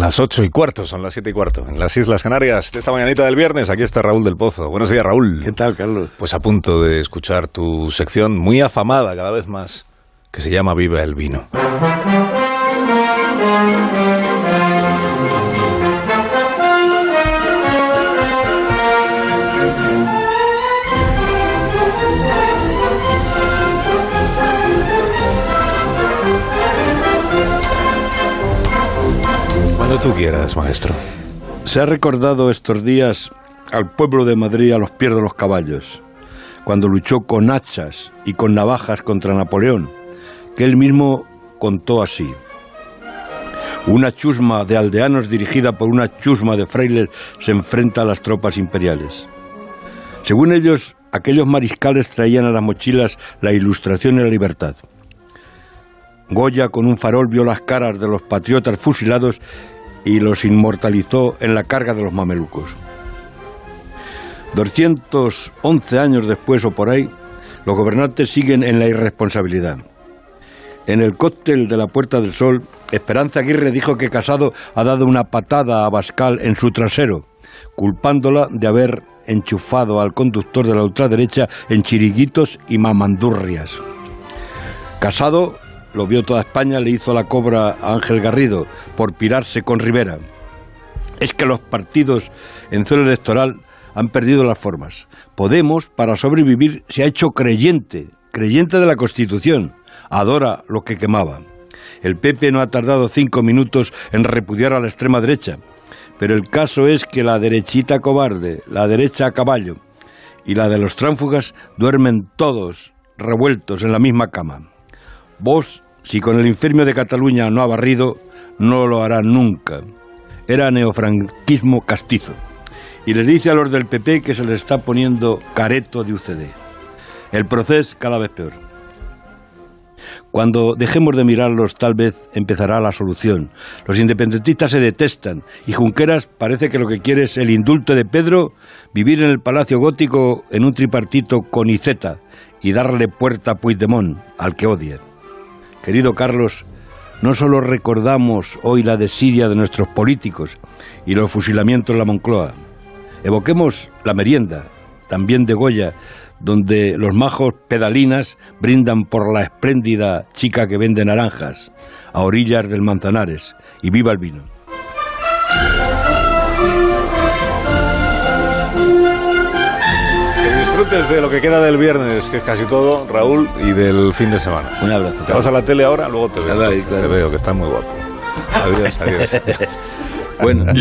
las ocho y cuarto, son las siete y cuarto. En las Islas Canarias, de esta mañanita del viernes, aquí está Raúl del Pozo. Buenos días, Raúl. ¿Qué tal, Carlos? Pues a punto de escuchar tu sección muy afamada cada vez más, que se llama Viva el Vino. Cuando tú quieras, maestro. Se ha recordado estos días al pueblo de Madrid a los pies de los caballos, cuando luchó con hachas y con navajas contra Napoleón, que él mismo contó así. Una chusma de aldeanos dirigida por una chusma de frailes se enfrenta a las tropas imperiales. Según ellos, aquellos mariscales traían a las mochilas la ilustración y la libertad. Goya con un farol vio las caras de los patriotas fusilados y los inmortalizó en la carga de los mamelucos. 211 años después o por ahí, los gobernantes siguen en la irresponsabilidad. En el cóctel de la Puerta del Sol, Esperanza Aguirre dijo que Casado ha dado una patada a Bascal en su trasero, culpándola de haber enchufado al conductor de la ultraderecha en chiriguitos y mamandurrias. Casado lo vio toda España, le hizo la cobra a Ángel Garrido por pirarse con Rivera. Es que los partidos en zona electoral han perdido las formas. Podemos, para sobrevivir, se ha hecho creyente, creyente de la Constitución, adora lo que quemaba. El PP no ha tardado cinco minutos en repudiar a la extrema derecha, pero el caso es que la derechita cobarde, la derecha a caballo y la de los tránfugas duermen todos revueltos en la misma cama. Vos, si con el infierno de Cataluña no ha barrido, no lo hará nunca. Era neofranquismo castizo. Y les dice a los del PP que se les está poniendo careto de UCD. El proceso cada vez peor. Cuando dejemos de mirarlos, tal vez empezará la solución. Los independentistas se detestan y Junqueras parece que lo que quiere es el indulto de Pedro, vivir en el Palacio Gótico en un tripartito con Iceta y darle puerta a Puigdemont, al que odia. Querido Carlos, no solo recordamos hoy la desidia de nuestros políticos y los fusilamientos en la Moncloa, evoquemos la merienda, también de Goya, donde los majos pedalinas brindan por la espléndida chica que vende naranjas a orillas del Manzanares y viva el vino. De lo que queda del viernes, que es casi todo, Raúl, y del fin de semana. Un abrazo. Te vas a la tele ahora, luego te veo. Claro, claro. Te veo, que estás muy guapo. Adiós, adiós. Bueno.